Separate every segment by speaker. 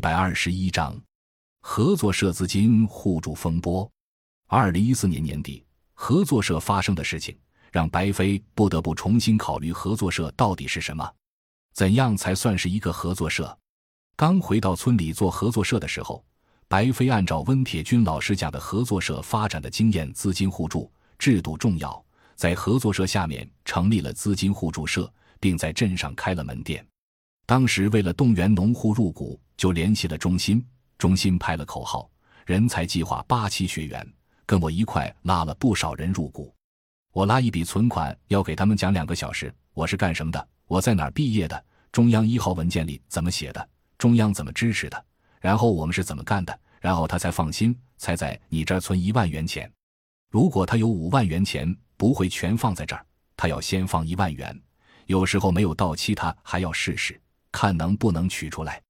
Speaker 1: 一百二十一章，合作社资金互助风波。二零一四年年底，合作社发生的事情让白飞不得不重新考虑合作社到底是什么，怎样才算是一个合作社？刚回到村里做合作社的时候，白飞按照温铁军老师讲的合作社发展的经验，资金互助制度重要，在合作社下面成立了资金互助社，并在镇上开了门店。当时为了动员农户入股，就联系了中心。中心拍了口号“人才计划八期学员”，跟我一块拉了不少人入股。我拉一笔存款，要给他们讲两个小时我是干什么的，我在哪儿毕业的，中央一号文件里怎么写的，中央怎么支持的，然后我们是怎么干的，然后他才放心，才在你这儿存一万元钱。如果他有五万元钱，不会全放在这儿，他要先放一万元。有时候没有到期，他还要试试。看能不能取出来，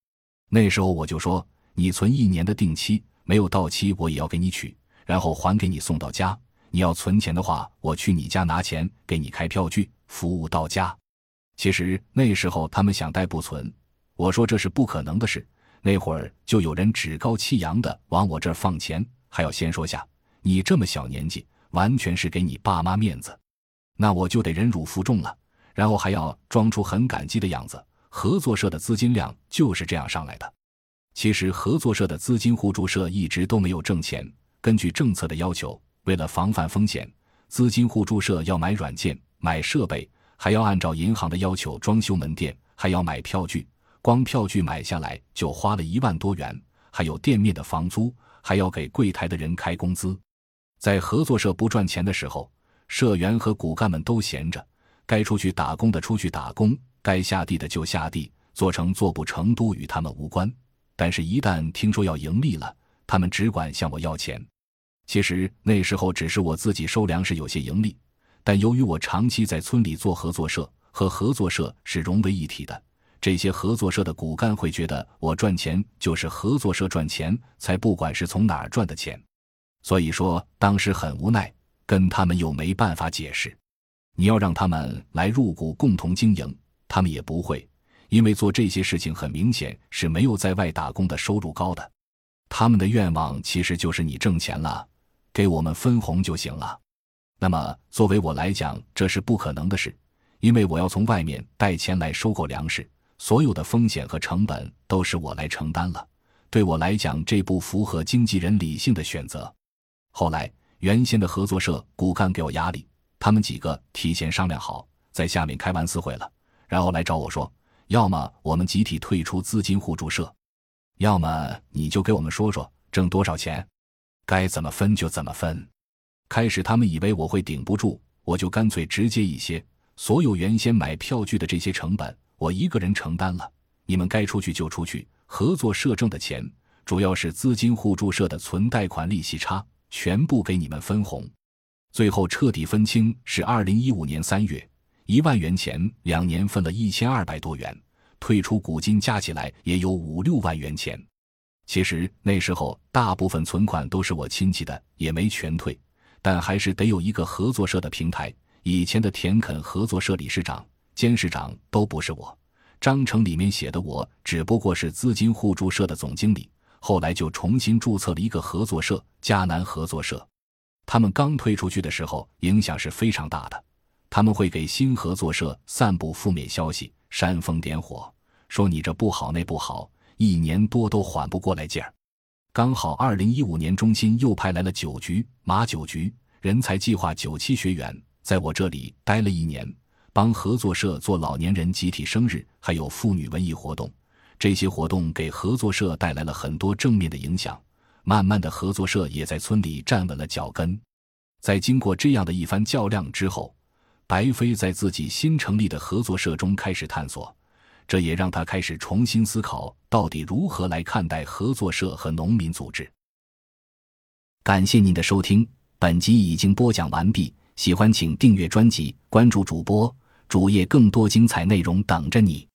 Speaker 1: 那时候我就说，你存一年的定期没有到期，我也要给你取，然后还给你送到家。你要存钱的话，我去你家拿钱，给你开票据，服务到家。其实那时候他们想贷不存，我说这是不可能的事。那会儿就有人趾高气扬的往我这儿放钱，还要先说下，你这么小年纪，完全是给你爸妈面子。那我就得忍辱负重了，然后还要装出很感激的样子。合作社的资金量就是这样上来的。其实，合作社的资金互助社一直都没有挣钱。根据政策的要求，为了防范风险，资金互助社要买软件、买设备，还要按照银行的要求装修门店，还要买票据。光票据买下来就花了一万多元，还有店面的房租，还要给柜台的人开工资。在合作社不赚钱的时候，社员和骨干们都闲着，该出去打工的出去打工。该下地的就下地，做成做不成都与他们无关。但是，一旦听说要盈利了，他们只管向我要钱。其实那时候只是我自己收粮食有些盈利，但由于我长期在村里做合作社，和合作社是融为一体的，这些合作社的骨干会觉得我赚钱就是合作社赚钱，才不管是从哪儿赚的钱。所以说当时很无奈，跟他们又没办法解释。你要让他们来入股共同经营。他们也不会，因为做这些事情很明显是没有在外打工的收入高的。他们的愿望其实就是你挣钱了，给我们分红就行了。那么作为我来讲，这是不可能的事，因为我要从外面带钱来收购粮食，所有的风险和成本都是我来承担了。对我来讲，这不符合经纪人理性的选择。后来，原先的合作社骨干给我压力，他们几个提前商量好，在下面开完私会了。然后来找我说，要么我们集体退出资金互助社，要么你就给我们说说挣多少钱，该怎么分就怎么分。开始他们以为我会顶不住，我就干脆直接一些，所有原先买票据的这些成本我一个人承担了，你们该出去就出去，合作社挣的钱主要是资金互助社的存贷款利息差，全部给你们分红。最后彻底分清是二零一五年三月。一万元钱，两年分了一千二百多元，退出股金加起来也有五六万元钱。其实那时候大部分存款都是我亲戚的，也没全退，但还是得有一个合作社的平台。以前的田垦合作社理事长、监事长都不是我，章程里面写的我只不过是资金互助社的总经理。后来就重新注册了一个合作社——迦南合作社。他们刚推出去的时候，影响是非常大的。他们会给新合作社散布负面消息，煽风点火，说你这不好那不好，一年多都缓不过来劲儿。刚好二零一五年中心又派来了九局马九局人才计划九期学员，在我这里待了一年，帮合作社做老年人集体生日，还有妇女文艺活动。这些活动给合作社带来了很多正面的影响，慢慢的合作社也在村里站稳了脚跟。在经过这样的一番较量之后。白飞在自己新成立的合作社中开始探索，这也让他开始重新思考到底如何来看待合作社和农民组织。感谢您的收听，本集已经播讲完毕。喜欢请订阅专辑，关注主播主页，更多精彩内容等着你。